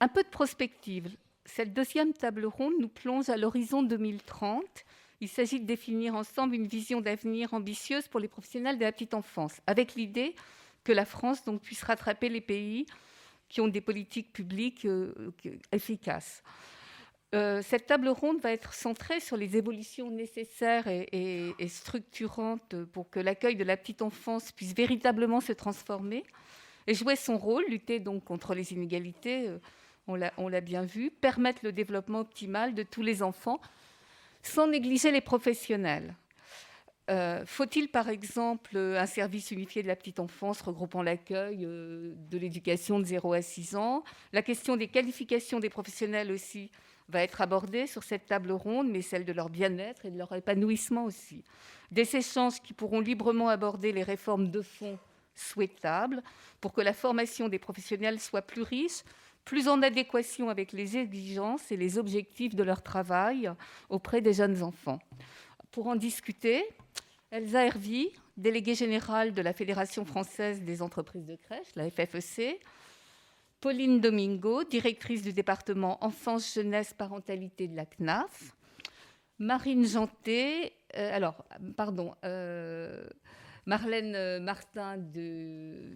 Un peu de prospective. Cette deuxième table ronde nous plonge à l'horizon 2030. Il s'agit de définir ensemble une vision d'avenir ambitieuse pour les professionnels de la petite enfance, avec l'idée que la France donc, puisse rattraper les pays qui ont des politiques publiques euh, efficaces. Euh, cette table ronde va être centrée sur les évolutions nécessaires et, structurantes pour que l'accueil de la petite enfance puisse véritablement se transformer et jouer son rôle, lutter donc contre les inégalités, euh, on l'a bien vu, permettre le développement optimal de tous les enfants sans négliger les professionnels. Euh, faut-il par exemple un service unifié de la petite enfance regroupant l'accueil de l'éducation de 0 à 6 ans La question des qualifications des professionnels aussi va être abordée sur cette table ronde, mais celle de leur bien-être et de leur épanouissement aussi. Des échanges qui pourront librement aborder les réformes de fond souhaitables pour que la formation des professionnels soit plus riche, plus en adéquation avec les exigences et les objectifs de leur travail auprès des jeunes enfants. Pour en discuter, Elsa Hervy, déléguée générale de la Fédération française des entreprises de crèche, la FFEC, Pauline Domingo, directrice du département Enfance, Jeunesse, Parentalité de la CNAF. Marine Janté, euh, alors, pardon, euh, Marlène Martin,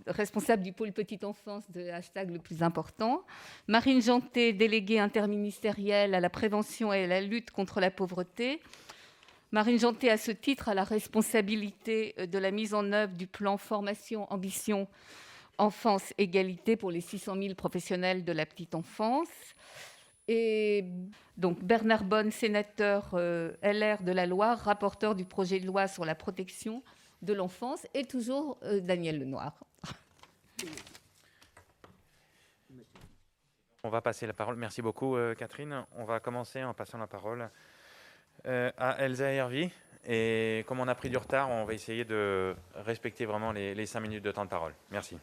responsable du pôle petite enfance de hashtag le plus important. Marine Janté, déléguée interministérielle à la prévention et à la lutte contre la pauvreté. Marine Janté, à ce titre, a la responsabilité de la mise en œuvre du plan formation ambition enfance égalité pour les 600 000 professionnels de la petite enfance. Et donc Bernard Bonne, sénateur euh, LR de la Loire, rapporteur du projet de loi sur la protection de l'enfance, et toujours euh, Daniel Lenoir. On va passer la parole. Merci beaucoup, euh, Catherine. On va commencer en passant la parole à Elsa Hervy. Et comme on a pris du retard, on va essayer de respecter vraiment les, les cinq minutes de temps de parole. Merci.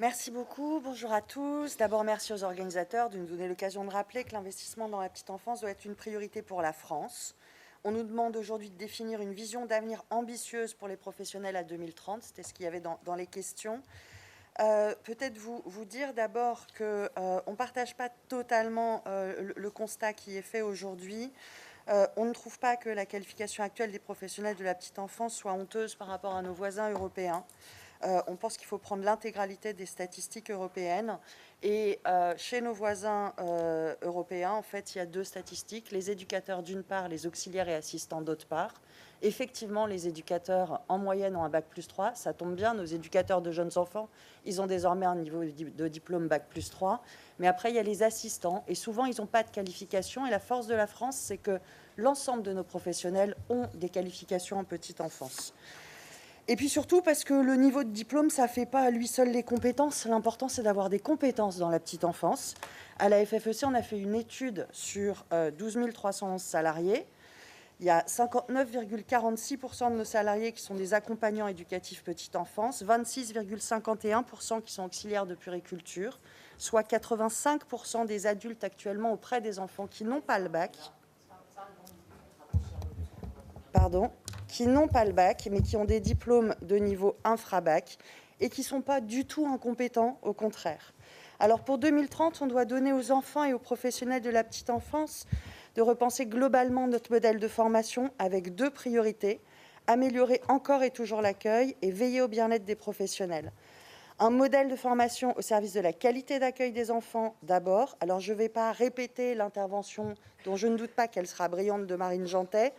Merci beaucoup. Bonjour à tous. D'abord, merci aux organisateurs de nous donner l'occasion de rappeler que l'investissement dans la petite enfance doit être une priorité pour la France. On nous demande aujourd'hui de définir une vision d'avenir ambitieuse pour les professionnels à 2030. C'était ce qu'il y avait dans, les questions. Euh, peut-être vous, dire d'abord qu'on euh, ne partage pas totalement euh, le, constat qui est fait aujourd'hui. On ne trouve pas que la qualification actuelle des professionnels de la petite enfance soit honteuse par rapport à nos voisins européens. Euh, on pense qu'il faut prendre l'intégralité des statistiques européennes. Et euh, chez nos voisins euh, européens, en fait, il y a deux statistiques. Les éducateurs d'une part, les auxiliaires et assistants d'autre part. Effectivement, les éducateurs, en moyenne, ont un bac plus 3. Ça tombe bien, nos éducateurs de jeunes enfants, ils ont désormais un niveau de diplôme bac plus 3. Mais après, il y a les assistants. Et souvent, ils n'ont pas de qualification. Et la force de la France, c'est que l'ensemble de nos professionnels ont des qualifications en petite enfance. Et puis surtout parce que le niveau de diplôme, ça ne fait pas à lui seul les compétences. L'important, c'est d'avoir des compétences dans la petite enfance. À la FFEC, on a fait une étude sur 12 euh, 311 salariés. Il y a 59,46% de nos salariés qui sont des accompagnants éducatifs petite enfance, 26,51% qui sont auxiliaires de puriculture, soit 85% des adultes actuellement auprès des enfants qui n'ont pas le bac. Pardon qui n'ont pas le bac, mais qui ont des diplômes de niveau infra-bac et qui ne sont pas du tout incompétents, au contraire. Alors pour 2030, on doit donner aux enfants et aux professionnels de la petite enfance de repenser globalement notre modèle de formation avec deux priorités, améliorer encore et toujours l'accueil et veiller au bien-être des professionnels. Un modèle de formation au service de la qualité d'accueil des enfants d'abord. Alors je ne vais pas répéter l'intervention dont je ne doute pas qu'elle sera brillante de Marine Jantet,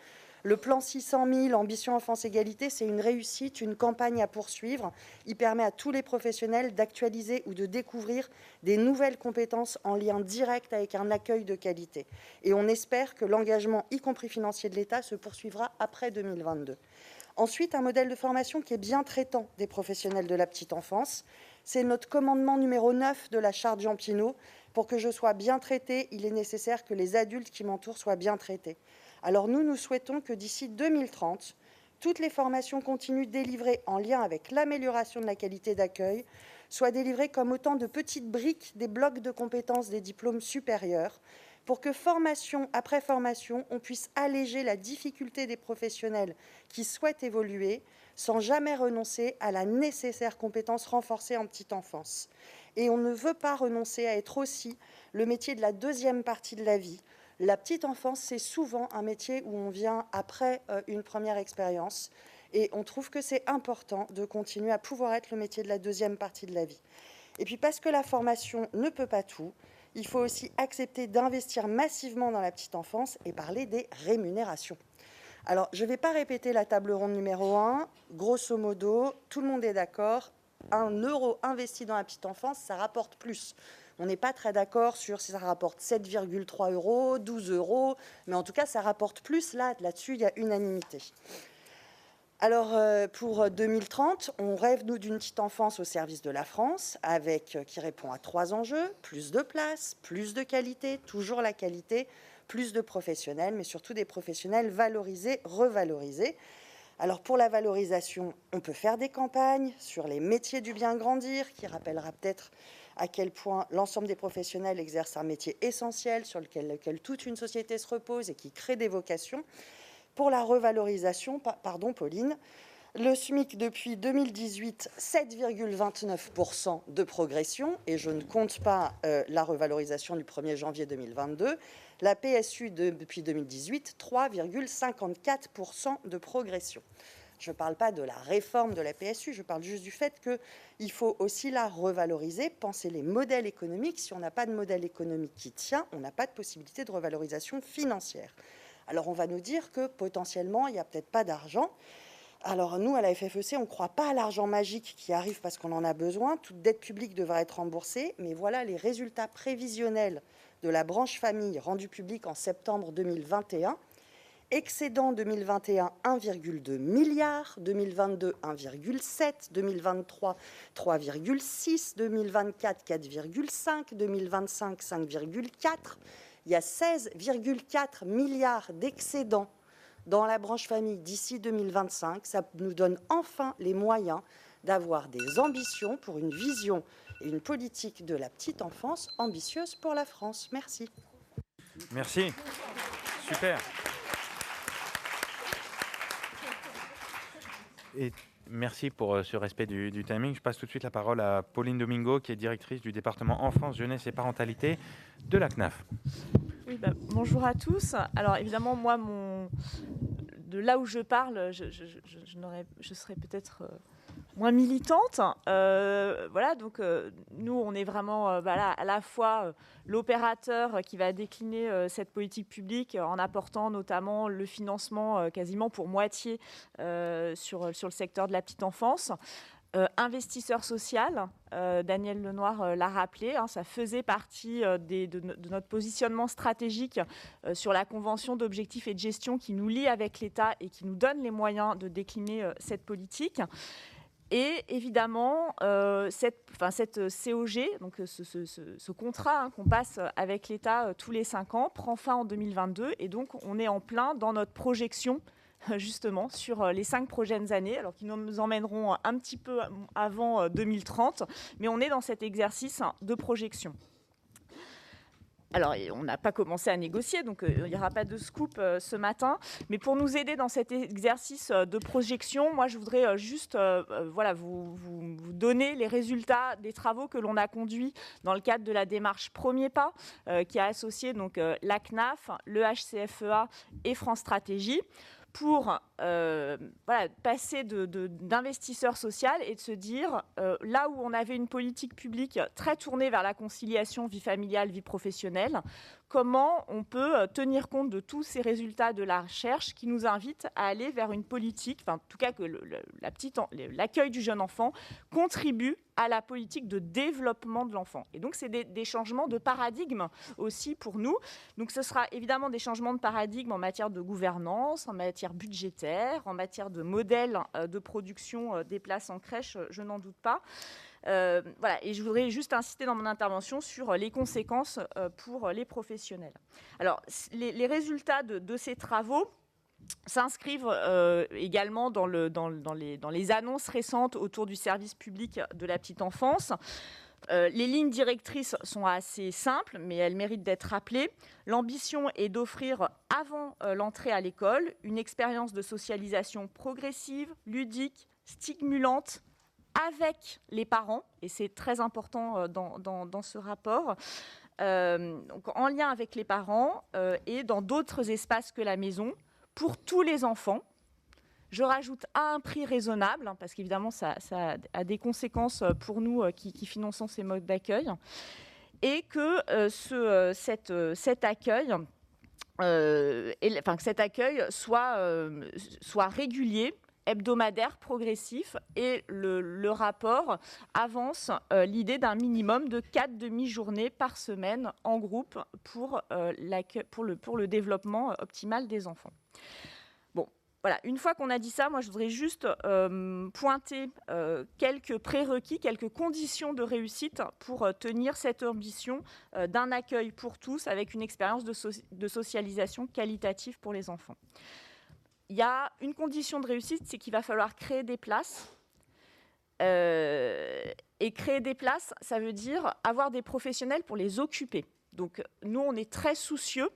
le plan 600 000 Ambition Enfance Égalité, c'est une réussite, une campagne à poursuivre. Il permet à tous les professionnels d'actualiser ou de découvrir des nouvelles compétences en lien direct avec un accueil de qualité. Et on espère que l'engagement, y compris financier de l'État, se poursuivra après 2022. Ensuite, un modèle de formation qui est bien traitant des professionnels de la petite enfance. C'est notre commandement numéro 9 de la charte Jean Pinot. Pour que je sois bien traité, il est nécessaire que les adultes qui m'entourent soient bien traités. Alors nous, nous souhaitons que d'ici 2030, toutes les formations continues délivrées en lien avec l'amélioration de la qualité d'accueil soient délivrées comme autant de petites briques des blocs de compétences des diplômes supérieurs, pour que formation après formation, on puisse alléger la difficulté des professionnels qui souhaitent évoluer sans jamais renoncer à la nécessaire compétence renforcée en petite enfance. Et on ne veut pas renoncer à être aussi le métier de la deuxième partie de la vie. La petite enfance, c'est souvent un métier où on vient après euh, une première expérience. Et on trouve que c'est important de continuer à pouvoir être le métier de la deuxième partie de la vie. Et puis parce que la formation ne peut pas tout, il faut aussi accepter d'investir massivement dans la petite enfance et parler des rémunérations. Alors, je ne vais pas répéter la table ronde numéro 1. Grosso modo, tout le monde est d'accord. Un euro investi dans la petite enfance, ça rapporte plus. On n'est pas très d'accord sur si ça rapporte 7,3 euros, 12 euros, mais en tout cas, ça rapporte plus. Là, là-dessus, il y a unanimité. Alors, euh, pour 2030, on rêve, nous, d'une petite enfance au service de la France, avec, euh, qui répond à trois enjeux, plus de place, plus de qualité, toujours la qualité, plus de professionnels, mais surtout des professionnels valorisés, revalorisés. Alors, pour la valorisation, on peut faire des campagnes sur les métiers du bien grandir, qui rappellera peut-être à quel point l'ensemble des professionnels exercent un métier essentiel sur lequel toute une société se repose et qui crée des vocations pour la revalorisation, pardon Pauline, le SMIC depuis 2018, 7,29% de progression, et je ne compte pas euh, la revalorisation du 1er janvier 2022. La PSU depuis 2018, 3,54% de progression. Je ne parle pas de la réforme de la PSU, je parle juste du fait qu'il faut aussi la revaloriser, penser les modèles économiques. Si on n'a pas de modèle économique qui tient, on n'a pas de possibilité de revalorisation financière. Alors on va nous dire que potentiellement, il n'y a peut-être pas d'argent. Alors nous, à la FFEC, on ne croit pas à l'argent magique qui arrive parce qu'on en a besoin. Toute dette publique devrait être remboursée. Mais voilà les résultats prévisionnels de la branche famille rendus publics en septembre 2021. Excédent 2021, 1,2 milliard, 2022, 1,7, 2023, 3,6, 2024, 4,5, 2025, 5,4 il y a 16,4 milliards d'excédents dans la branche famille d'ici 2025. Ça nous donne enfin les moyens d'avoir des ambitions pour une vision et une politique de la petite enfance ambitieuse pour la France. Merci. Merci. Super. Merci pour euh, ce respect du, timing. Je passe tout de suite la parole à Pauline Domingo, qui est directrice du département enfance, jeunesse et parentalité de la CNAF. Oui, bah, bonjour à tous. Alors évidemment, moi, mon... de là où je parle, je, je serais peut-être euh, moins militante. Euh, voilà, donc euh, nous, on est vraiment euh, voilà, à la fois l'opérateur qui va décliner cette politique publique en apportant notamment le financement quasiment pour moitié sur, sur le secteur de la petite enfance. investisseur social, Daniel Lenoir l'a rappelé, hein, ça faisait partie de, notre positionnement stratégique sur la convention d'objectifs et de gestion qui nous lie avec l'État et qui nous donne les moyens de décliner cette politique. Et évidemment, euh, cette, COG, donc ce, ce, contrat hein, qu'on passe avec l'État euh, tous les cinq ans, prend fin en 2022. Et donc, on est en plein dans notre projection justement sur euh, les cinq prochaines années, alors qui nous emmèneront un petit peu avant 2030, mais on est dans cet exercice de projection. Alors, on n'a pas commencé à négocier, donc euh, il n'y aura pas de scoop euh, ce matin. Mais pour nous aider dans cet exercice euh, de projection, moi, je voudrais juste vous, donner les résultats des travaux que l'on a conduits dans le cadre de la démarche Premier Pas, qui a associé donc, la CNAF, le HCFEA et France Stratégie pour euh, passer d'investisseur social et de se dire, euh, là où on avait une politique publique très tournée vers la conciliation vie familiale, vie professionnelle, comment on peut euh, tenir compte de tous ces résultats de la recherche qui nous invitent à aller vers une politique, enfin, en tout cas que l'accueil du jeune enfant contribue à la politique de développement de l'enfant. Et donc, c'est des, changements de paradigme aussi pour nous. Donc, ce sera évidemment des changements de paradigme en matière de gouvernance, en matière budgétaire, en matière de modèle euh, de production euh, des places en crèche, je n'en doute pas. Euh, voilà, et je voudrais juste insister dans mon intervention sur les conséquences euh, pour les professionnels. Alors, les, résultats de, ces travaux s'inscrivent euh, également dans les annonces récentes autour du service public de la petite enfance les lignes directrices sont assez simples, mais elles méritent d'être rappelées. L'ambition est d'offrir, avant l'entrée à l'école, une expérience de socialisation progressive, ludique, stimulante, avec les parents, et c'est très important dans, ce rapport, donc en lien avec les parents et dans d'autres espaces que la maison, pour tous les enfants, je rajoute à un prix raisonnable, hein, parce qu'évidemment, ça, a des conséquences euh, pour nous euh, qui, finançons ces modes d'accueil, et que euh, ce, cet accueil, soit régulier, hebdomadaire, progressif, et le, rapport avance l'idée d'un minimum de quatre demi-journées par semaine en groupe pour, pour, le, pour le développement optimal des enfants. Voilà, une fois qu'on a dit ça, moi je voudrais juste euh, pointer euh, quelques prérequis, quelques conditions de réussite pour euh, tenir cette ambition d'un accueil pour tous avec une expérience de, socialisation qualitative pour les enfants. Il y a une condition de réussite, c'est qu'il va falloir créer des places. et créer des places, ça veut dire avoir des professionnels pour les occuper. Donc nous, on est très soucieux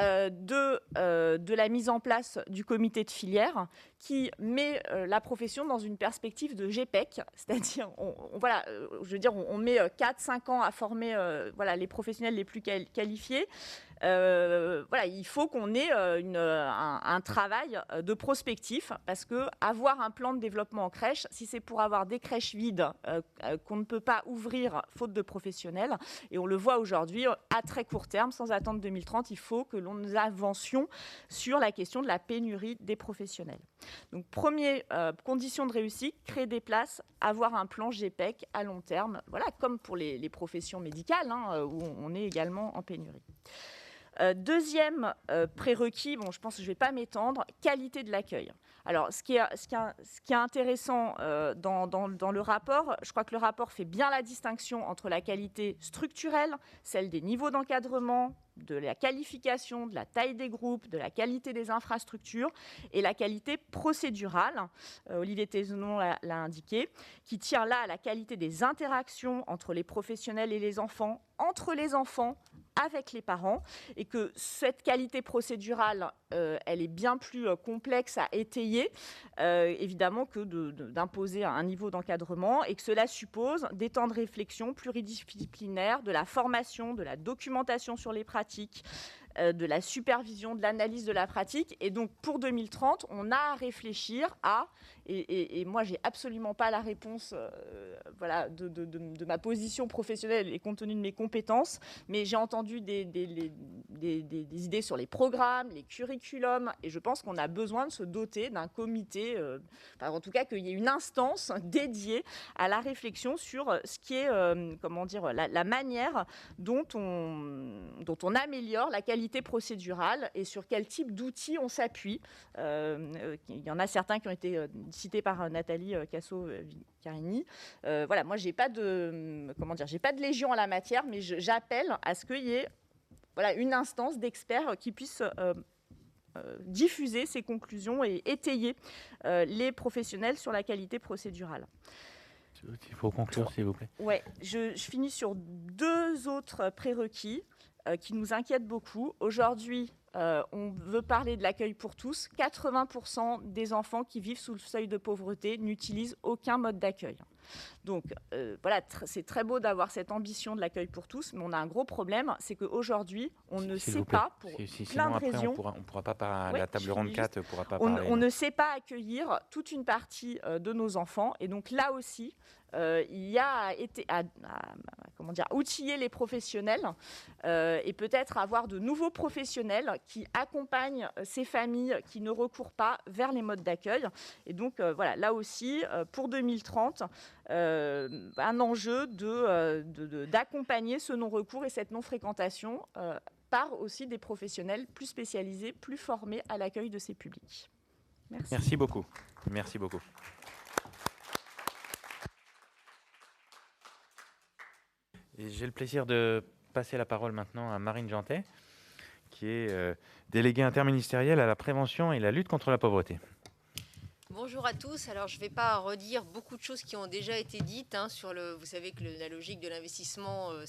euh, de, euh, de la mise en place du comité de filière qui met euh, la profession dans une perspective de GPEC, c'est-à-dire, on, voilà, je veux dire, on, met 4-5 ans à former voilà, les professionnels les plus qualifiés. Euh, il faut qu'on ait euh, une, un, travail euh, de prospectif parce que avoir un plan de développement en crèche, si c'est pour avoir des crèches vides qu'on ne peut pas ouvrir faute de professionnels, et on le voit aujourd'hui à très court terme, sans attendre 2030, il faut que l'on nous avancions sur la question de la pénurie des professionnels. Donc, première condition de réussite, créer des places, avoir un plan GPEC à long terme, voilà, comme pour les, professions médicales, hein, où on est également en pénurie. Euh, deuxième euh, prérequis, bon, je pense que je ne vais pas m'étendre, qualité de l'accueil. Alors, ce qui est, intéressant dans, le rapport, je crois que le rapport fait bien la distinction entre la qualité structurelle, celle des niveaux d'encadrement, de la qualification, de la taille des groupes, de la qualité des infrastructures et la qualité procédurale, Olivier Tesnon l'a indiqué, qui tient là à la qualité des interactions entre les professionnels et les enfants, entre les enfants, avec les parents et que cette qualité procédurale, euh, elle est bien plus euh, complexe à étayer, euh, évidemment, que d'imposer un niveau d'encadrement et que cela suppose des temps de réflexion pluridisciplinaires, de la formation, de la documentation sur les pratiques, euh, de la supervision, de l'analyse de la pratique. Et donc pour 2030, on a à réfléchir à, et, moi j'ai absolument pas la réponse euh, voilà, de, ma position professionnelle et compte tenu de mes compétences, mais j'ai entendu des, idées sur les programmes, les curriculums, et je pense qu'on a besoin de se doter d'un comité, euh, en tout cas qu'il y ait une instance dédiée à la réflexion sur ce qui est, comment dire, la, manière dont on, améliore la qualité procédurale et sur quel type d'outils on s'appuie. Euh, il y en a certains qui ont été euh, cités par euh, Nathalie Casso-Carini. voilà, moi, j'ai pas de comment dire, j'ai pas de légion en la matière, mais j'appelle à ce qu'il y ait voilà, une instance d'experts qui puisse diffuser ces conclusions et étayer les professionnels sur la qualité procédurale. Il faut conclure, s'il vous plaît. Ouais, je, je, finis sur deux autres prérequis. Euh, qui nous inquiète beaucoup. Aujourd'hui, euh, on veut parler de l'accueil pour tous. 80% des enfants qui vivent sous le seuil de pauvreté n'utilisent aucun mode d'accueil. Donc euh, voilà, c'est très beau d'avoir cette ambition de l'accueil pour tous, mais on a un gros problème, c'est qu'aujourd'hui, on ne sait pas, pour plein de raisons... On pourra, pas, parler, la table ronde 4 pourra pas on, on, ne sait pas accueillir toute une partie de nos enfants, et donc là aussi, euh, il y a été à, comment dire, outiller les professionnels euh, et peut-être avoir de nouveaux professionnels qui accompagnent ces familles qui ne recourent pas vers les modes d'accueil. Et donc euh, voilà, là aussi, pour 2030, un enjeu d'accompagner de, ce non-recours et cette non-fréquentation par aussi des professionnels plus spécialisés, plus formés à l'accueil de ces publics. Merci. Merci beaucoup. Merci beaucoup. J'ai le plaisir de passer la parole maintenant à Marine Jantet, qui est euh, déléguée interministérielle à la prévention et la lutte contre la pauvreté. Bonjour à tous. Alors, je ne vais pas redire beaucoup de choses qui ont déjà été dites hein, sur le. Vous savez que la logique de l'investissement, euh,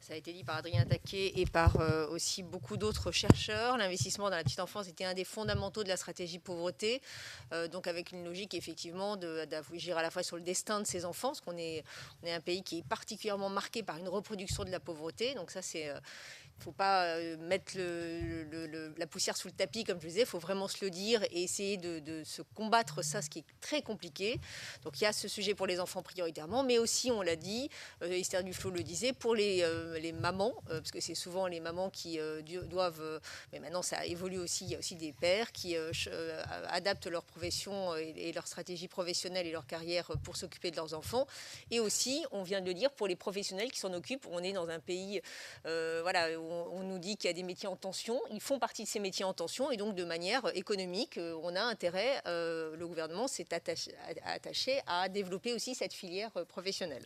ça a été dit par Adrien Taquet et par euh, aussi beaucoup d'autres chercheurs. L'investissement dans la petite enfance était un des fondamentaux de la stratégie pauvreté, euh, donc avec une logique effectivement d'agir à la fois sur le destin de ces enfants, parce qu'on est, on est un pays qui est particulièrement marqué par une reproduction de la pauvreté. Donc ça, c'est faut pas euh, mettre la poussière sous le tapis, comme je disais, il faut vraiment se le dire et essayer de, se combattre ça, ce qui est très compliqué. Donc il y a ce sujet pour les enfants prioritairement, mais aussi, on l'a dit, euh, Esther Duflo le disait, pour les, euh, mamans, parce que c'est souvent les mamans qui doivent, mais maintenant ça évolue aussi, il y a aussi des pères qui adaptent leur profession et, leur stratégie professionnelle et leur carrière pour s'occuper de leurs enfants. Et aussi, on vient de le dire, pour les professionnels qui s'en occupent, on est dans un pays, voilà, on, nous dit qu'il y a des métiers en tension. Ils font partie de ces métiers en tension et donc de manière économique, euh, on a intérêt, euh, le gouvernement s'est attaché, à développer aussi cette filière euh, professionnelle.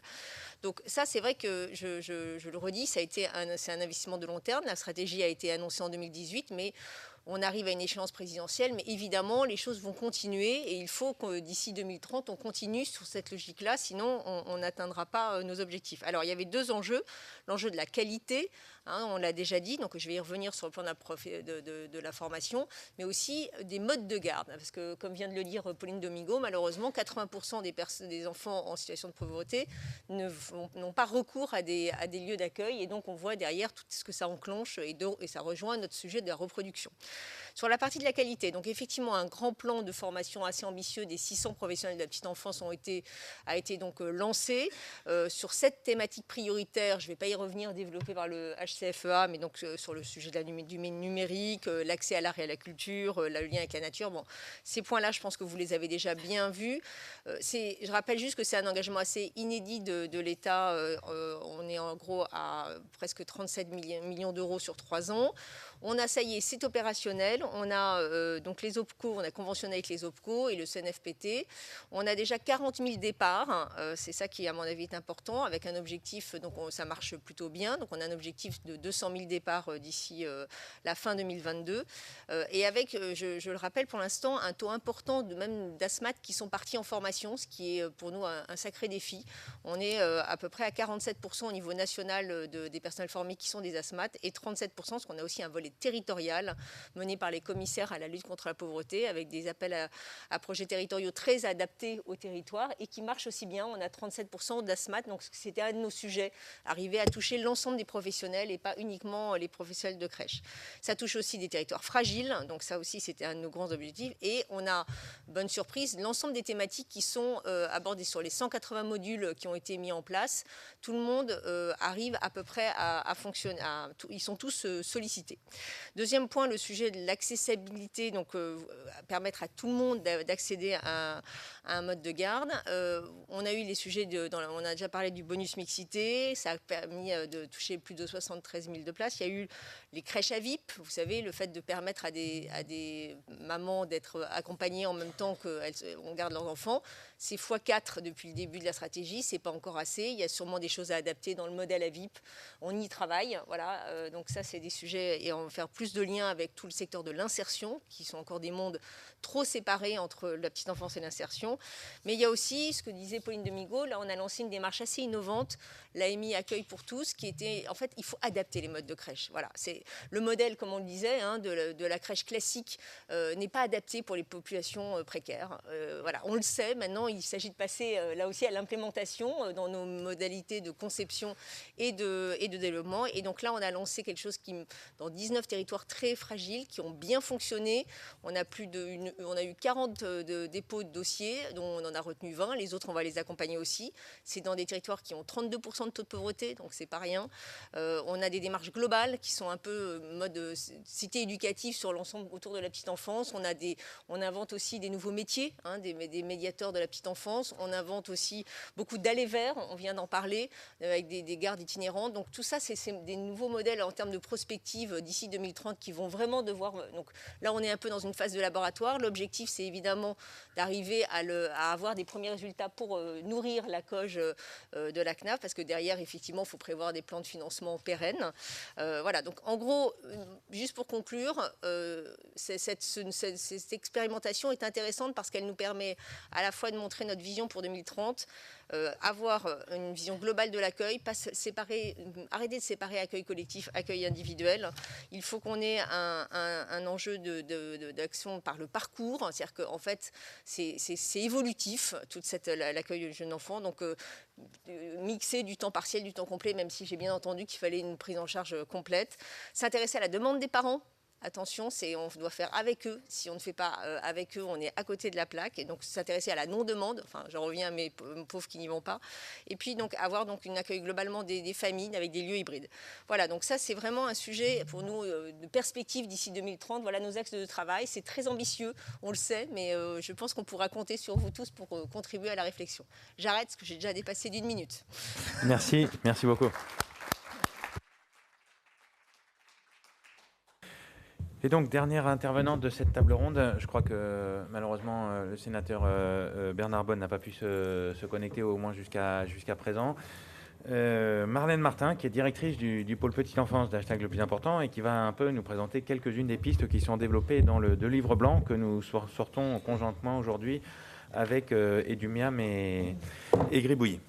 Donc ça, c'est vrai que je, le redis, c'est un investissement de long terme. La stratégie a été annoncée en 2018, mais on arrive à une échéance présidentielle, mais évidemment, les choses vont continuer et il faut que d'ici 2030, on continue sur cette logique-là, sinon on n'atteindra pas nos objectifs. Alors, il y avait deux enjeux. L'enjeu de la qualité, Hein, on l'a déjà dit, donc je vais y revenir sur le plan de la, formation, mais aussi des modes de garde. Parce que, comme vient de le dire Pauline Domingo, malheureusement, 80% des, enfants en situation de pauvreté n'ont pas recours à des, lieux d'accueil. Et donc, on voit derrière tout ce que ça enclenche et, et ça rejoint notre sujet de la reproduction. Sur la partie de la qualité, donc effectivement, un grand plan de formation assez ambitieux des 600 professionnels de la petite enfance a été donc euh, lancé. Euh, sur cette thématique prioritaire, je ne vais pas y revenir, développée par le HCFEA, mais donc euh, sur le sujet de la, du numérique, l'accès à l'art et à la culture, le lien avec la nature. Bon, ces points-là, je pense que vous les avez déjà bien vus. je rappelle juste que c'est un engagement assez inédit de, l'État. on est en gros à presque 37 millions d'euros sur trois ans. On a, ça y est, c'est opérationnel. On a euh, donc les OPCO, on a conventionné avec les OPCO et le CNFPT. On a déjà 40 000 départs. Euh, c'est ça qui, à mon avis, est important, avec un objectif, donc ça marche plutôt bien. Donc on a un objectif de 200 000 départs euh, d'ici la fin 2022. et avec, je, le rappelle pour l'instant, un taux important de même d'asthmates qui sont partis en formation, ce qui est pour nous un, sacré défi. On est à peu près à 47% au niveau national des personnels formés qui sont des asthmates et 37% parce qu'on a aussi un volet territoriale menée par les commissaires à la lutte contre la pauvreté, avec des appels à, projets territoriaux très adaptés au territoire et qui marchent aussi bien. On a 37% d'asthmate, donc c'était un de nos sujets, arriver à toucher l'ensemble des professionnels et pas uniquement les professionnels de crèche. Ça touche aussi des territoires fragiles, donc ça aussi c'était un de nos grands objectifs. Et on a, bonne surprise, l'ensemble des thématiques qui sont euh, abordées sur les 180 modules qui ont été mis en place. Tout le monde euh, arrive à peu près à, fonctionner, ils sont tous euh, sollicités. Deuxième point, le sujet de l'accessibilité, donc permettre à tout le monde d'accéder à, un mode de garde. On a eu les sujets, de, on a déjà parlé du bonus mixité, ça a permis de toucher plus de 73 000 de places. Il y a eu les crèches à VIP, vous savez, le fait de permettre à des, à des mamans d'être accompagnées en même temps qu'on garde leurs enfants. C'est x4 depuis le début de la stratégie, c'est pas encore assez. Il y a sûrement des choses à adapter dans le modèle à VIP. On y travaille, voilà. Euh, donc ça, c'est des sujets et on va faire plus de liens avec tout le secteur de l'insertion, qui sont encore des mondes trop séparés entre la petite enfance et l'insertion. Mais il y a aussi ce que disait Pauline Demigo, là on a lancé une démarche assez innovante, l'AMI Accueil pour tous, qui était, en fait, il faut adapter les modes de crèche. Voilà, c'est le modèle, comme on le disait, hein, de, la, crèche classique euh, n'est pas adapté pour les populations euh, précaires. Voilà, on le sait, maintenant il s'agit de passer là aussi à l'implémentation dans nos modalités de conception et de, et de développement. Et donc là, on a lancé quelque chose qui, dans 19 territoires très fragiles, qui ont bien fonctionné. On a, plus de on a eu 40 de dépôts de dossiers dont on en a retenu 20. Les autres, on va les accompagner aussi. C'est dans des territoires qui ont 32% de taux de pauvreté, donc c'est pas rien. Euh, on a des démarches globales qui sont un peu euh, mode euh, cité éducative sur l'ensemble autour de la petite enfance. On, a des, on invente aussi des nouveaux métiers, hein, des, des, médiateurs de la petite enfance. On invente aussi beaucoup d'allées verts, on vient d'en parler, avec des, des, gardes itinérantes. Donc tout ça, c'est des nouveaux modèles en termes de prospective d'ici 2030 qui vont vraiment de voir. Donc là, on est un peu dans une phase de laboratoire. L'objectif, c'est évidemment d'arriver à, avoir des premiers résultats pour nourrir la coge de la CNAF, parce que derrière, effectivement, il faut prévoir des plans de financement pérennes. voilà, donc en gros, juste pour conclure, cette, cette expérimentation est intéressante parce qu'elle nous permet à la fois de montrer notre vision pour 2030, euh, avoir euh, une vision globale de l'accueil, arrêter de séparer accueil collectif, accueil individuel. Il faut qu'on ait un, enjeu d'action par le parcours, c'est-à-dire qu'en fait, c'est évolutif, l'accueil du jeune enfant. Donc, euh, mixer du temps partiel, du temps complet, même si j'ai bien entendu qu'il fallait une prise en charge complète. S'intéresser à la demande des parents, attention, c'est on doit faire avec eux. Si on ne fait pas euh, avec eux, on est à côté de la plaque. Et donc s'intéresser à la non-demande. Enfin, je reviens à mes pauvres qui n'y vont pas. Et puis donc avoir donc une accueil globalement des, familles avec des lieux hybrides. Voilà. Donc ça, c'est vraiment un sujet pour nous euh, de perspective d'ici 2030. Voilà nos axes de travail. C'est très ambitieux, on le sait, mais euh, je pense qu'on pourra compter sur vous tous pour contribuer à la réflexion. J'arrête parce que j'ai déjà dépassé d'une minute. Merci, merci beaucoup. Et donc, dernière intervenante de cette table ronde, je crois que malheureusement euh, le sénateur euh, euh, Bernard Bonne n'a pas pu se, connecter au moins jusqu'à présent. Marlène Martin, qui est directrice du, pôle Petite Enfance d'Hashtag le plus important et qui va un peu nous présenter quelques-unes des pistes qui sont développées dans le livre blanc que nous sortons conjointement aujourd'hui avec Edumiam et, et.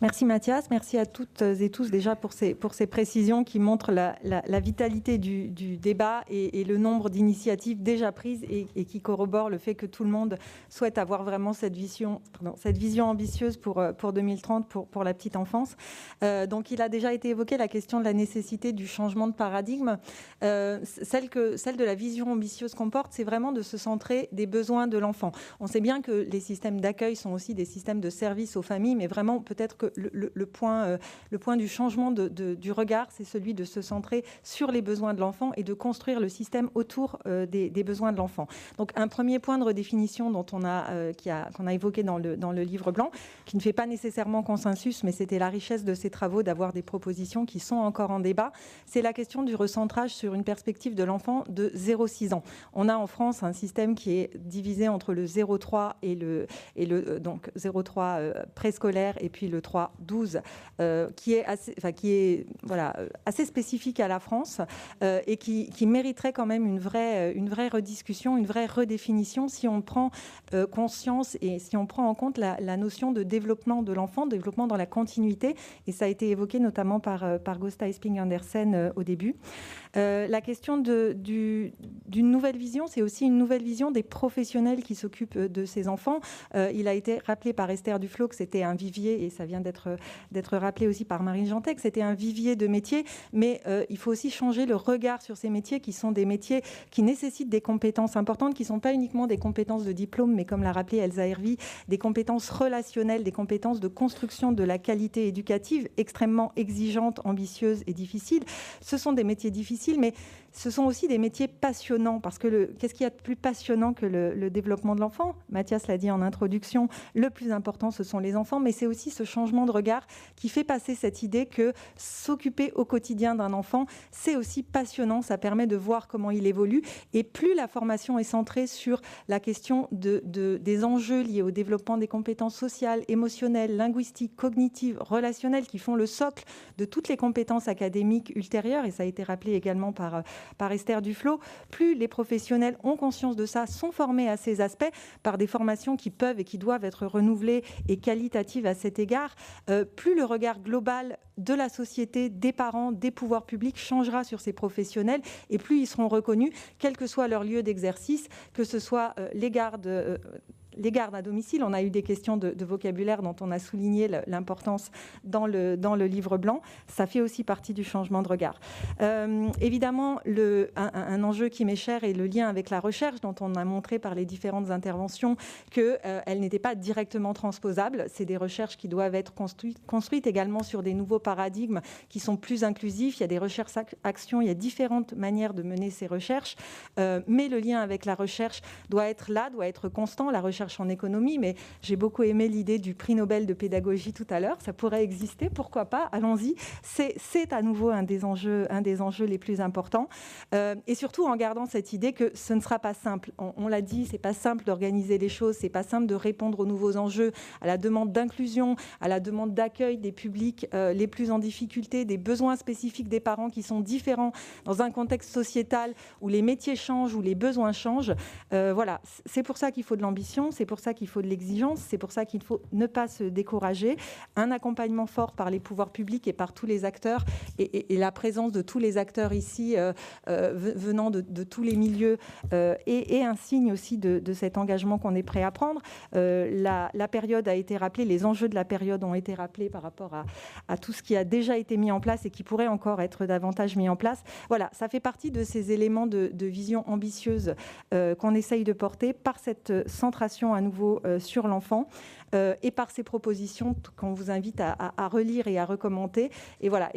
Merci Mathias, merci à toutes et tous déjà pour ces, pour ces précisions qui montrent la, vitalité du, débat et, le nombre d'initiatives déjà prises et, qui corroborent le fait que tout le monde souhaite avoir vraiment cette vision, cette vision ambitieuse pour, pour 2030 pour, pour la petite enfance. Euh, donc il a déjà été évoqué la question de la nécessité du changement de paradigme. Euh, celle, que, celle de la vision ambitieuse qu'on porte, c'est vraiment de se centrer des besoins de l'enfant. On sait bien que les systèmes d'accueil sont aussi des systèmes de service aux familles, mais vraiment peut-être que le, point, euh, le point du changement du regard, c'est celui de se centrer sur les besoins de l'enfant et de construire le système autour euh, des, besoins de l'enfant. Donc un premier point de redéfinition dont on a, euh, qu'on a évoqué dans le, dans le livre blanc, qui ne fait pas nécessairement consensus, mais c'était la richesse de ces travaux d'avoir des propositions qui sont encore en débat, c'est la question du recentrage sur une perspective de l'enfant de 0-6 ans. On a en France un système qui est divisé entre le 0-3 et le, et le donc 0-3 préscolaire et puis le 3 12, euh, qui est assez, enfin, qui est voilà assez spécifique à la France euh, et qui, mériterait quand même une vraie une vraie rediscussion, une vraie redéfinition si on prend euh, conscience et si on prend en compte la, notion de développement de l'enfant, développement dans la continuité et ça a été évoqué notamment par par Gosta Esping Andersen au début. la question de, du, d'une nouvelle vision, c'est aussi une nouvelle vision des professionnels qui s'occupent de ces enfants. il a été rappelé par Esther Duflo que c'était un vivier et ça vient d'être d'être rappelé aussi par Marine Jantec. C'était un vivier de métiers, mais euh, il faut aussi changer le regard sur ces métiers qui sont des métiers qui nécessitent des compétences importantes, qui ne sont pas uniquement des compétences de diplôme, mais comme l'a rappelé Elsa Hervy, des compétences relationnelles, des compétences de construction de la qualité éducative extrêmement exigeantes, ambitieuses et difficiles. Ce sont des métiers difficiles, mais ce sont aussi des métiers passionnants, parce que qu'est-ce qu'il y a de plus passionnant que le, développement de l'enfant? Mathias l'a dit en introduction, le plus important, ce sont les enfants, mais c'est aussi ce changement de regard qui fait passer cette idée que s'occuper au quotidien d'un enfant, c'est aussi passionnant, ça permet de voir comment il évolue, et plus la formation est centrée sur la question de, des enjeux liés au développement des compétences sociales, émotionnelles, linguistiques, cognitives, relationnelles, qui font le socle de toutes les compétences académiques ultérieures, et ça a été rappelé également par par Esther Duflo, plus les professionnels ont conscience de ça, sont formés à ces aspects par des formations qui peuvent et qui doivent être renouvelées et qualitatives à cet égard, euh, plus le regard global de la société, des parents, des pouvoirs publics changera sur ces professionnels et plus ils seront reconnus, quel que soit leur lieu d'exercice, que ce soit euh, les gardes euh, les gardes à domicile, on a eu des questions de, vocabulaire dont on a souligné l'importance dans le, dans le livre blanc. Ça fait aussi partie du changement de regard. Euh, évidemment, un, enjeu qui m'est cher est le lien avec la recherche, dont on a montré par les différentes interventions qu'elle euh, n'était pas directement transposable. C'est des recherches qui doivent être construites, construites, également sur des nouveaux paradigmes qui sont plus inclusifs. Il y a des recherches-actions, il y a différentes manières de mener ces recherches. Euh, mais le lien avec la recherche doit être là, doit être constant. La recherche en économie, mais j'ai beaucoup aimé l'idée du prix Nobel de pédagogie tout à l'heure. Ça pourrait exister, pourquoi pas? Allons-y. C'est à nouveau un des enjeux, un des enjeux les plus importants. Euh, et surtout en gardant cette idée que ce ne sera pas simple. On, l'a dit, c'est pas simple d'organiser les choses, c'est pas simple de répondre aux nouveaux enjeux, à la demande d'inclusion, à la demande d'accueil des publics euh, les plus en difficulté, des besoins spécifiques des parents qui sont différents dans un contexte sociétal où les métiers changent, où les besoins changent. Euh, voilà, c'est pour ça qu'il faut de l'ambition, c'est pour ça qu'il faut de l'exigence, c'est pour ça qu'il faut ne pas se décourager, un accompagnement fort par les pouvoirs publics et par tous les acteurs, et, la présence de tous les acteurs ici euh, euh, venant de, tous les milieux est, un signe aussi de, cet engagement qu'on est prêt à prendre. La, période a été rappelée, les enjeux de la période ont été rappelés par rapport à, tout ce qui a déjà été mis en place et qui pourrait encore être davantage mis en place. Voilà, ça fait partie de ces éléments de, vision ambitieuse euh, qu'on essaye de porter par cette centration à nouveau euh, sur l'enfant euh, et par ces propositions qu'on vous invite à, relire et à recommenter. Et voilà,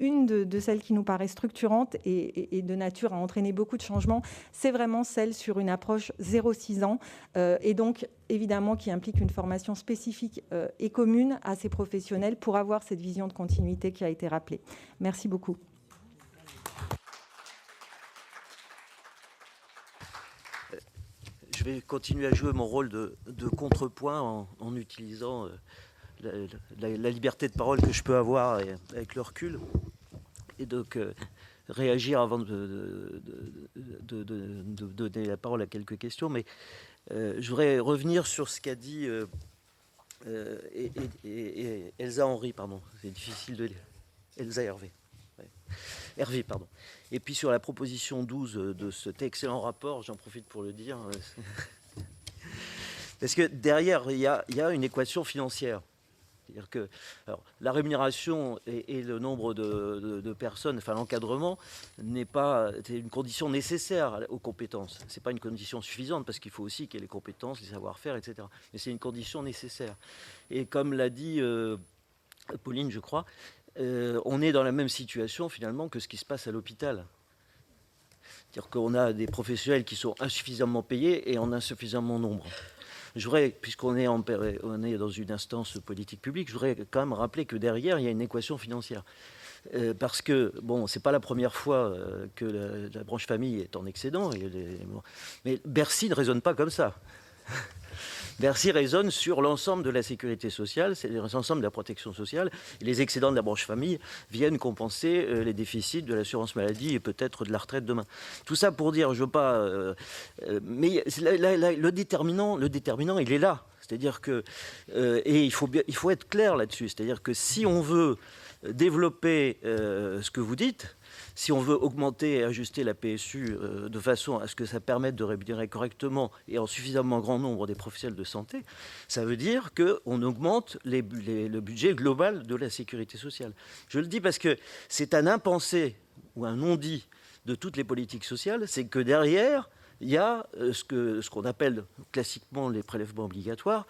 une de, celles qui nous paraît structurante et, de nature à entraîner beaucoup de changements, c'est vraiment celle sur une approche 0-6 ans et donc évidemment qui implique une formation spécifique et commune à ces professionnels pour avoir cette vision de continuité qui a été rappelée. Merci beaucoup. je vais continuer à jouer mon rôle de, contrepoint en, utilisant euh, la, liberté de parole que je peux avoir avec le recul. Et donc, euh, réagir avant de, donner la parole à quelques questions. Mais euh, je voudrais revenir sur ce qu'a dit Elsa Henry, pardon. C'est difficile de lire. Elsa Hervé. Hervé, pardon. Et puis sur la proposition 12 de cet excellent rapport, j'en profite pour le dire, euh, parce que derrière, il y a, une équation financière. C'est-à-dire que la rémunération et, le nombre de, personnes, enfin l'encadrement, n'est pas une condition nécessaire aux compétences. Ce n'est pas une condition suffisante parce qu'il faut aussi qu'il y ait les compétences, les savoir-faire, etc. Mais c'est une condition nécessaire. Et comme l'a dit euh, Pauline, je crois, euh, on est dans la même situation finalement que ce qui se passe à l'hôpital. C'est-à-dire qu'on a des professionnels qui sont insuffisamment payés et en insuffisamment nombre. Je puisqu'on est, est dans une instance politique publique, je voudrais quand même rappeler que derrière, il y a une équation financière. Euh, parce que, bon, c'est pas la première fois euh, que la, branche famille est en excédent, mais Bercy ne raisonne pas comme ça. Bercy raisonne sur l'ensemble de la sécurité sociale, c'est l'ensemble de la protection sociale. les excédents de la branche famille viennent compenser euh, les déficits de l'assurance maladie et peut-être de la retraite demain. Tout ça pour dire, je veux pas. Euh, euh, mais le, déterminant, le déterminant, il est là. C'est-à-dire que. et il faut, il faut être clair là-dessus. C'est-à-dire que si on veut développer ce que vous dites, si on veut augmenter et ajuster la PSU euh, de façon à ce que ça permette de rémunérer correctement et en suffisamment grand nombre des professionnels de santé, ça veut dire qu'on augmente le budget global de la sécurité sociale. Je le dis parce que c'est un impensé ou un non-dit de toutes les politiques sociales, c'est que derrière, il y a euh, ce qu'on appelle classiquement les prélèvements obligatoires,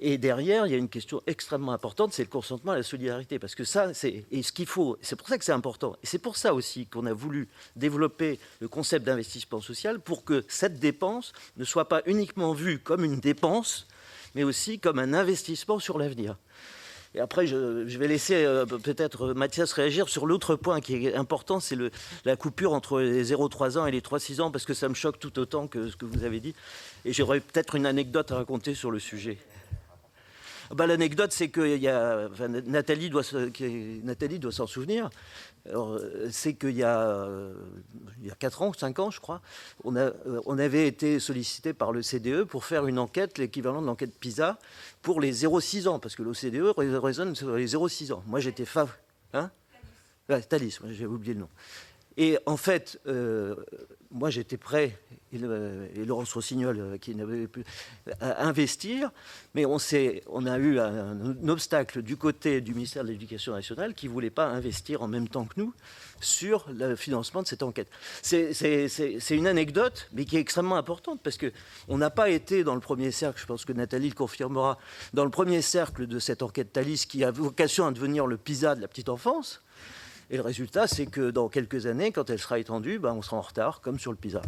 et derrière, il y a une question extrêmement importante, c'est le consentement à la solidarité. Parce que ça, c'est ce qu'il faut. C'est pour ça que c'est important. Et c'est pour ça aussi qu'on a voulu développer le concept d'investissement social pour que cette dépense ne soit pas uniquement vue comme une dépense, mais aussi comme un investissement sur l'avenir. Et après, je, vais laisser euh, peut-être Mathias réagir sur l'autre point qui est important, c'est la coupure entre les 0,3 ans et les 3,6 ans, parce que ça me choque tout autant que ce que vous avez dit. Et j'aurais peut-être une anecdote à raconter sur le sujet. Bah, l'anecdote, c'est que y a, Nathalie doit, s'en souvenir. C'est qu'il y, a, il y a 4 ans, 5 ans, je crois, on, on avait été sollicité par le CDE pour faire une enquête, l'équivalent de l'enquête PISA, pour les 0-6 ans, parce que l'OCDE raisonne sur les 0-6 ans. Moi, j'étais fav... Hein? Thalys, j'ai oublié le nom. Et en fait, euh, moi j'étais prêt, et, Laurence Rossignol euh, qui n'avait pu investir, mais on, on a eu un, obstacle du côté du ministère de l'Éducation nationale qui ne voulait pas investir en même temps que nous sur le financement de cette enquête. C'est une anecdote, mais qui est extrêmement importante, parce qu'on n'a pas été dans le premier cercle, je pense que Nathalie le confirmera, dans le premier cercle de cette enquête Thalys qui a vocation à devenir le PISA de la petite enfance. Et le résultat, c'est que dans quelques années, quand elle sera étendue, ben, on sera en retard, comme sur le PISA.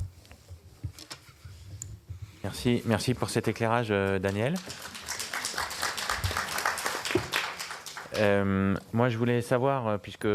Merci, merci pour cet éclairage, Daniel. Euh, moi, je voulais savoir, euh, puisque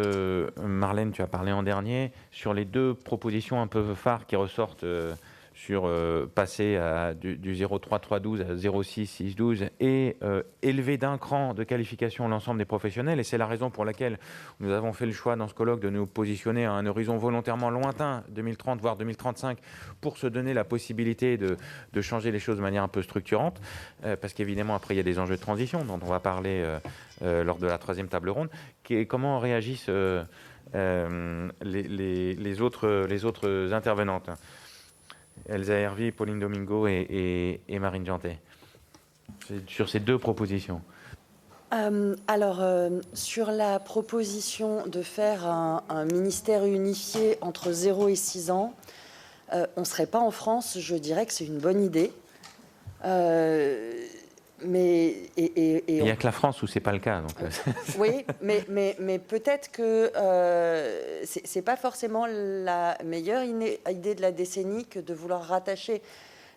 Marlène, tu as parlé en dernier, sur les deux propositions un peu phares qui ressortent euh, sur passer à, du, du 03312 à 06612 et élever d'un cran de qualification l'ensemble des professionnels. Et c'est la raison pour laquelle nous avons fait le choix dans ce colloque de nous positionner à un horizon volontairement lointain, 2030 voire 2035, pour se donner la possibilité de, changer les choses de manière un peu structurante. parce qu'évidemment, après, il y a des enjeux de transition dont on va parler euh, lors de la troisième table ronde. comment réagissent euh, euh, les autres intervenantes? Elsa Hervy, Pauline Domingo et, Marine Jantet sur ces deux propositions. alors, sur la proposition de faire un, ministère unifié entre 0 et 6 ans, on ne serait pas en France, je dirais que c'est une bonne idée. Mais, et, Il n'y a que la France où c'est pas le cas. Donc. Euh. oui, mais, mais, mais peut-être que euh, ce c'est pas forcément la meilleure idée de la décennie que de vouloir rattacher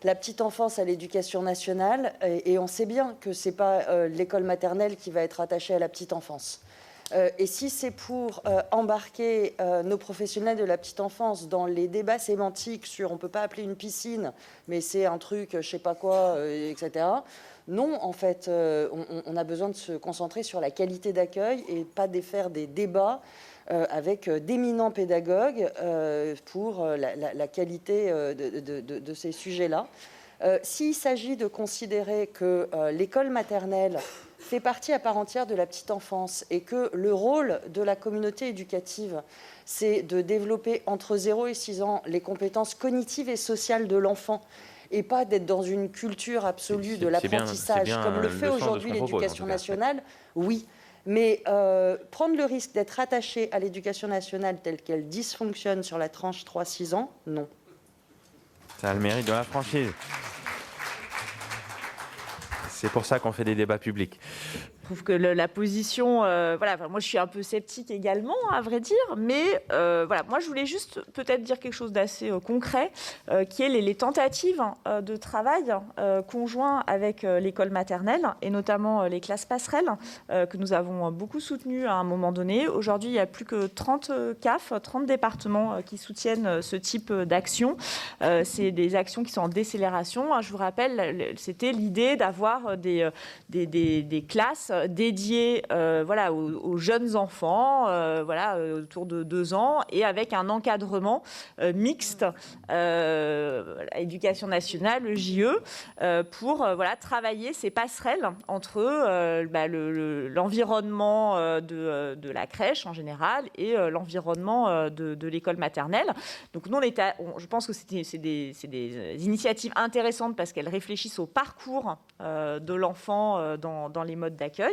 la petite enfance à l'éducation nationale. Et, on sait bien que c'est pas euh, l'école maternelle qui va être rattachée à la petite enfance. Euh, et si c'est pour embarquer nos professionnels de la petite enfance dans les débats sémantiques sur on ne peut pas appeler une piscine, mais c'est un truc, je sais pas quoi, etc., non, en fait, euh, on, a besoin de se concentrer sur la qualité d'accueil et pas de faire des débats euh, avec euh, d'éminents pédagogues pour la, qualité de, ces sujets-là. S'il s'agit de considérer que l'école maternelle fait partie à part entière de la petite enfance et que le rôle de la communauté éducative, c'est de développer entre 0 et 6 ans les compétences cognitives et sociales de l'enfant et pas d'être dans une culture absolue de l'apprentissage, comme le fait aujourd'hui l'éducation nationale, oui. Mais euh, prendre le risque d'être attaché à l'éducation nationale telle qu'elle dysfonctionne sur la tranche 3-6 ans, non. Ça a le mérite de la franchise. C'est pour ça qu'on fait des débats publics trouve que la position, euh, voilà, moi je suis un peu sceptique également, à vrai dire, mais euh, voilà, moi je voulais juste peut-être dire quelque chose d'assez euh, concret, qui est les, tentatives de travail conjoint avec l'école maternelle et notamment les classes passerelles que nous avons beaucoup soutenues à un moment donné. Aujourd'hui, il y a plus que 30 CAF, 30 départements qui soutiennent ce type d'action. C'est des actions qui sont en décélération. Je vous rappelle, c'était l'idée d'avoir des classes dédié euh, voilà, aux, jeunes enfants, euh, voilà, euh, autour de deux ans, et avec un encadrement mixte, éducation nationale, le JE, pour voilà, travailler ces passerelles entre bah, l'environnement de, de, la crèche en général et l'environnement de, l'école maternelle. Donc nous, on je pense que c'est des, des, initiatives intéressantes parce qu'elles réfléchissent au parcours de l'enfant dans, dans les modes d'accueil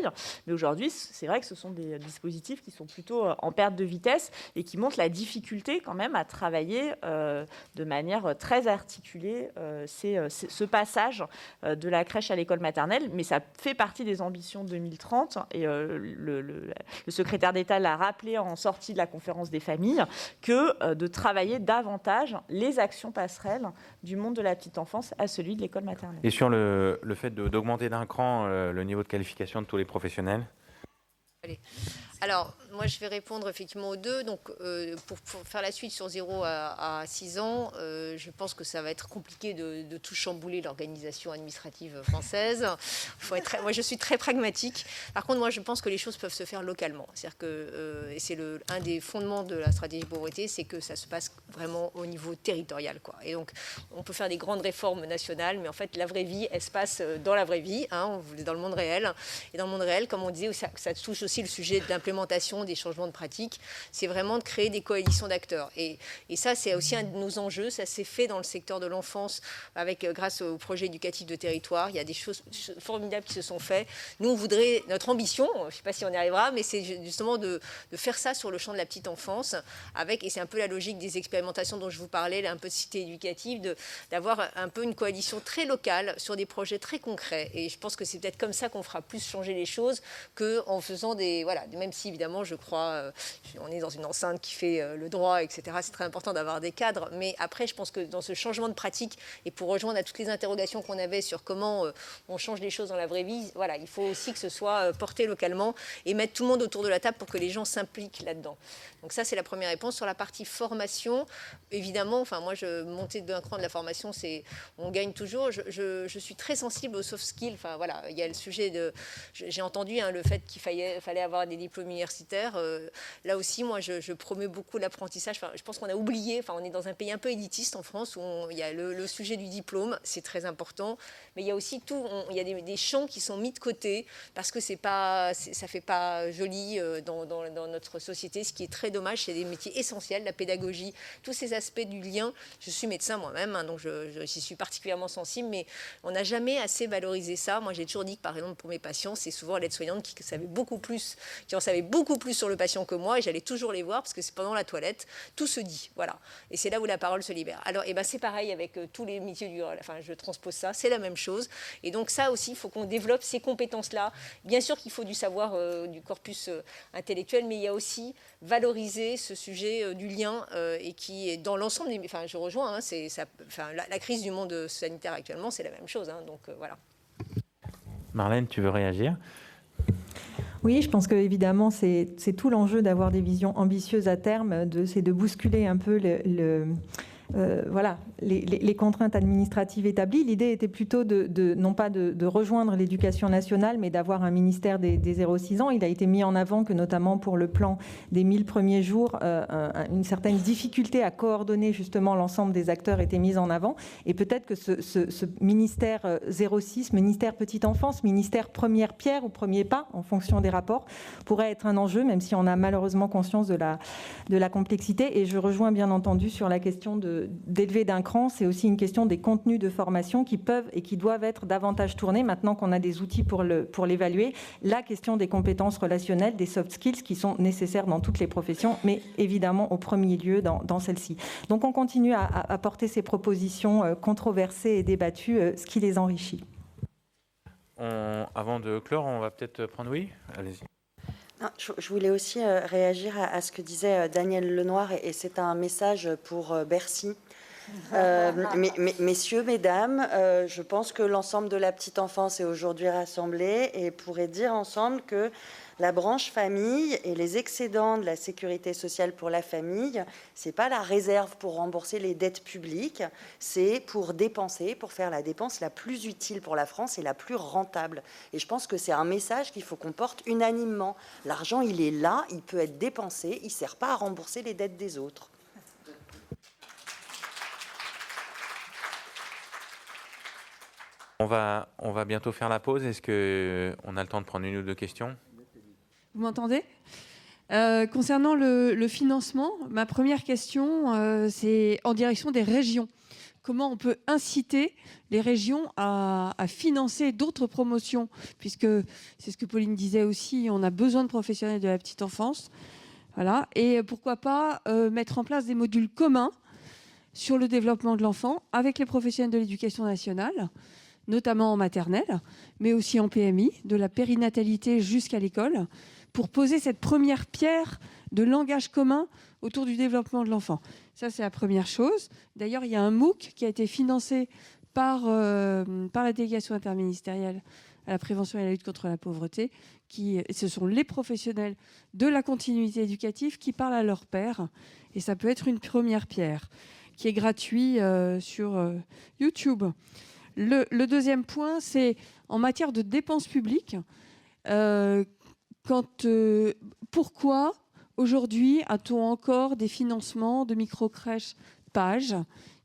mais aujourd'hui, c'est vrai que ce sont des dispositifs qui sont plutôt euh, en perte de vitesse et qui montrent la difficulté quand même à travailler euh, de manière très articulée euh, ce passage de la crèche à l'école maternelle. Mais ça fait partie des ambitions 2030 et le, secrétaire d'État l'a rappelé en sortie de la conférence des familles que de travailler davantage les actions passerelles du monde de la petite enfance à celui de l'école maternelle. Et sur le fait d'augmenter d'un cran le niveau de qualification de tous les professionnels? Alors, moi, je vais répondre effectivement aux deux. Donc, euh, pour, faire la suite sur 0 à, 6 ans, euh, je pense que ça va être compliqué de, tout chambouler l'organisation administrative française. Faut être moi, je suis très pragmatique. Par contre, moi, je pense que les choses peuvent se faire localement. C'est-à-dire que, euh, c'est un des fondements de la stratégie pauvreté, c'est que ça se passe vraiment au niveau territorial. Quoi. Et donc, on peut faire des grandes réformes nationales, mais en fait, la vraie vie, elle se passe dans la vraie vie, hein, dans le monde réel. Et dans le monde réel, comme on disait, ça, ça touche aussi le sujet de l'implémentation des changements de pratiques, c'est vraiment de créer des coalitions d'acteurs. Et, ça, c'est aussi un de nos enjeux. Ça s'est fait dans le secteur de l'enfance avec, euh, grâce au projet éducatif de territoire. Il y a des choses formidables qui se sont faites. Nous, on voudrait, notre ambition, je ne sais pas si on y arrivera, mais c'est justement de, faire ça sur le champ de la petite enfance, avec, et c'est un peu la logique des expérimentations dont je vous parlais, un peu de cité éducative, d'avoir un peu une coalition très locale sur des projets très concrets. Et je pense que c'est peut-être comme ça qu'on fera plus changer les choses qu'en faisant des... Voilà, même si évidemment, je je crois. on est dans une enceinte qui fait le droit, etc. C'est très important d'avoir des cadres. Mais après, je pense que dans ce changement de pratique, et pour rejoindre à toutes les interrogations qu'on avait sur comment on change les choses dans la vraie vie, voilà, il faut aussi que ce soit porté localement et mettre tout le monde autour de la table pour que les gens s'impliquent là-dedans. Donc ça, c'est la première réponse. Sur la partie formation, évidemment, enfin moi, je monter d'un cran de la formation, c'est on gagne toujours. Je, suis très sensible aux soft skills. Enfin voilà, il y a le sujet de. J'ai entendu hein, le fait qu'il fallait avoir des diplômes universitaires. Euh, là aussi, moi, je, promets beaucoup l'apprentissage. Je pense qu'on a oublié. Enfin, on est dans un pays un peu élitiste en France où il y a le, sujet du diplôme, c'est très important. Mais il y a aussi tout. il y a des, champs qui sont mis de côté parce que c'est pas, ça fait pas joli euh, dans, notre société. Ce qui est très dommage, c'est des métiers essentiels, la pédagogie, tous ces aspects du lien. Je suis médecin moi-même, hein, donc j'y suis particulièrement sensible, mais on n'a jamais assez valorisé ça. Moi, j'ai toujours dit que, par exemple, pour mes patients, c'est souvent l'aide-soignante qui qui en savait beaucoup plus sur le patient que moi, et j'allais toujours les voir parce que c'est pendant la toilette, tout se dit, voilà. Et c'est là où la parole se libère. Alors, et eh ben, c'est pareil avec euh, tous les métiers du, enfin, je transpose ça, c'est la même chose. Et donc ça aussi, il faut qu'on développe ces compétences-là. Bien sûr qu'il faut du savoir, euh, du corpus euh, intellectuel, mais il y a aussi valoriser ce sujet du lien et qui est dans l'ensemble des... Enfin, je rejoins, hein, c'est, enfin, la, crise du monde sanitaire actuellement, c'est la même chose. Hein, donc voilà. Marlène, tu veux réagir? Oui, je pense que évidemment c'est, tout l'enjeu d'avoir des visions ambitieuses à terme, c'est de bousculer un peu le euh, voilà, les, contraintes administratives établies. L'idée était plutôt de, non pas de, rejoindre l'éducation nationale, mais d'avoir un ministère des, 0-6 ans. Il a été mis en avant que notamment pour le plan des 1000 premiers jours, euh, une certaine difficulté à coordonner justement l'ensemble des acteurs était mise en avant. Et peut-être que ce, ministère 06, euh, ministère petite enfance, ministère première pierre ou premier pas, en fonction des rapports, pourrait être un enjeu, même si on a malheureusement conscience de la, de la complexité. Et je rejoins bien entendu sur la question de d'élever d'un cran, c'est aussi une question des contenus de formation qui peuvent et qui doivent être davantage tournés, maintenant qu'on a des outils pour l'évaluer, pour la question des compétences relationnelles, des soft skills qui sont nécessaires dans toutes les professions, mais évidemment au premier lieu dans, dans celle-ci. Donc on continue à, à, porter ces propositions euh, controversées et débattues, euh, ce qui les enrichit. avant de clore, on va peut-être prendre oui Allez-y. Je, voulais aussi euh, réagir à, ce que disait euh, Daniel Lenoir, et, c'est un message pour euh, Bercy. messieurs, mesdames, je pense que l'ensemble de la petite enfance est aujourd'hui rassemblé et pourrait dire ensemble que la branche famille et les excédents de la sécurité sociale pour la famille, ce n'est pas la réserve pour rembourser les dettes publiques, c'est pour dépenser, pour faire la dépense la plus utile pour la France et la plus rentable. Et je pense que c'est un message qu'il faut qu'on porte unanimement. L'argent, il est là, il peut être dépensé, il ne sert pas à rembourser les dettes des autres. On va, bientôt faire la pause. Est-ce qu'on a le temps de prendre une ou deux questions? Vous m'entendez? Euh, concernant le, financement, ma première question, euh, c'est en direction des régions. Comment on peut inciter les régions à, financer d'autres promotions? Puisque c'est ce que Pauline disait aussi, on a besoin de professionnels de la petite enfance. Voilà. Et pourquoi pas euh, mettre en place des modules communs sur le développement de l'enfant avec les professionnels de l'éducation nationale notamment en maternelle, mais aussi en PMI, de la périnatalité jusqu'à l'école, pour poser cette première pierre de langage commun autour du développement de l'enfant. Ça, c'est la première chose. D'ailleurs, il y a un MOOC qui a été financé par, euh, par la délégation interministérielle à la prévention et à la lutte contre la pauvreté. Qui, ce sont les professionnels de la continuité éducative qui parlent à leur père. Et ça peut être une première pierre qui est gratuit euh, sur euh, YouTube. Le, le, deuxième point, c'est en matière de dépenses publiques. Quand, euh, pourquoi aujourd'hui a-t-on encore des financements de micro-crèches pages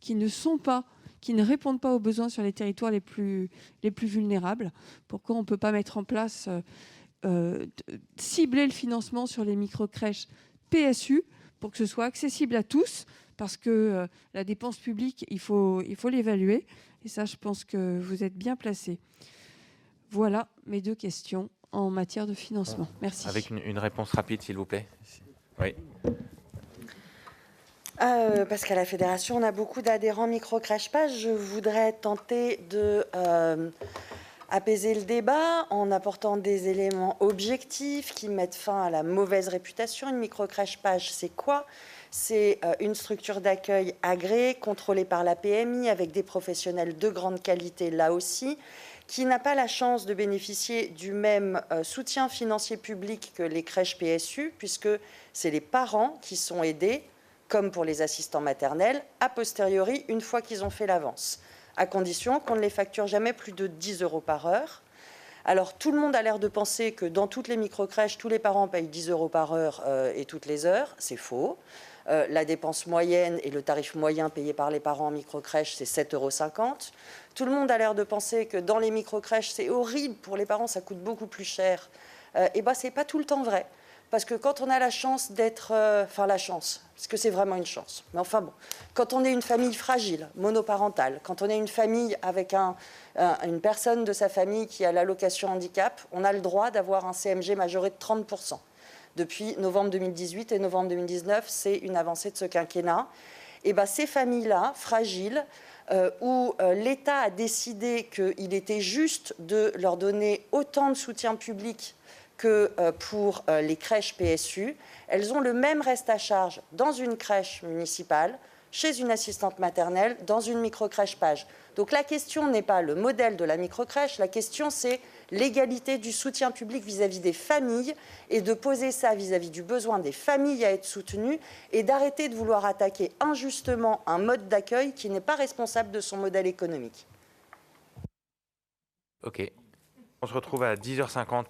qui ne sont pas qui ne répondent pas aux besoins sur les territoires les plus, les plus vulnérables? Pourquoi on ne peut pas mettre en place, euh, euh, cibler le financement sur les micro-crèches PSU pour que ce soit accessible à tous? Parce que la dépense publique, il faut, il faut l'évaluer. Et ça, je pense que vous êtes bien placé. Voilà mes deux questions en matière de financement. Merci. Avec une, réponse rapide, s'il vous plaît. Oui. Euh, parce qu'à la fédération, on a beaucoup d'adhérents micro-crash Je voudrais tenter de, euh, apaiser le débat en apportant des éléments objectifs qui mettent fin à la mauvaise réputation. Une microcrèche page, c'est quoi? C'est euh, une structure d'accueil agréée, contrôlée par la PMI, avec des professionnels de grande qualité là aussi, qui n'a pas la chance de bénéficier du même euh, soutien financier public que les crèches PSU, puisque c'est les parents qui sont aidés, comme pour les assistants maternels, a posteriori, une fois qu'ils ont fait l'avance à condition qu'on ne les facture jamais plus de 10 euros par heure. Alors tout le monde a l'air de penser que dans toutes les microcrèches, tous les parents payent 10 euros par heure euh, et toutes les heures. C'est faux. Euh, la dépense moyenne et le tarif moyen payé par les parents en microcrèche, c'est 7,50 euros. Tout le monde a l'air de penser que dans les microcrèches, c'est horrible, pour les parents, ça coûte beaucoup plus cher. Euh, et bien, ce n'est pas tout le temps vrai. Parce que quand on a la chance d'être... enfin, la chance, parce que c'est vraiment une chance. Mais enfin bon, quand on est une famille fragile, monoparentale, quand on est une famille avec une personne de sa famille qui a l'allocation handicap, on a le droit d'avoir un CMG majoré de 30%. Depuis novembre 2018 et novembre 2019, c'est une avancée de ce quinquennat. Et bien ces familles-là, fragiles, euh, où euh, l'État a décidé qu'il était juste de leur donner autant de soutien public que euh, pour les crèches PSU, elles ont le même reste à charge dans une crèche municipale, chez une assistante maternelle, dans une microcrèche page. Donc la question n'est pas le modèle de la microcrèche, la question c'est l'égalité du soutien public vis-à-vis des familles et de poser ça vis-à-vis du besoin des familles à être soutenues et d'arrêter de vouloir attaquer injustement un mode d'accueil qui n'est pas responsable de son modèle économique. Ok. On se retrouve à 10h50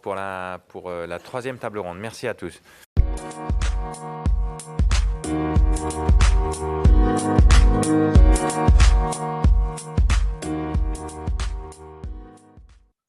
pour euh, la troisième table ronde. Merci à tous.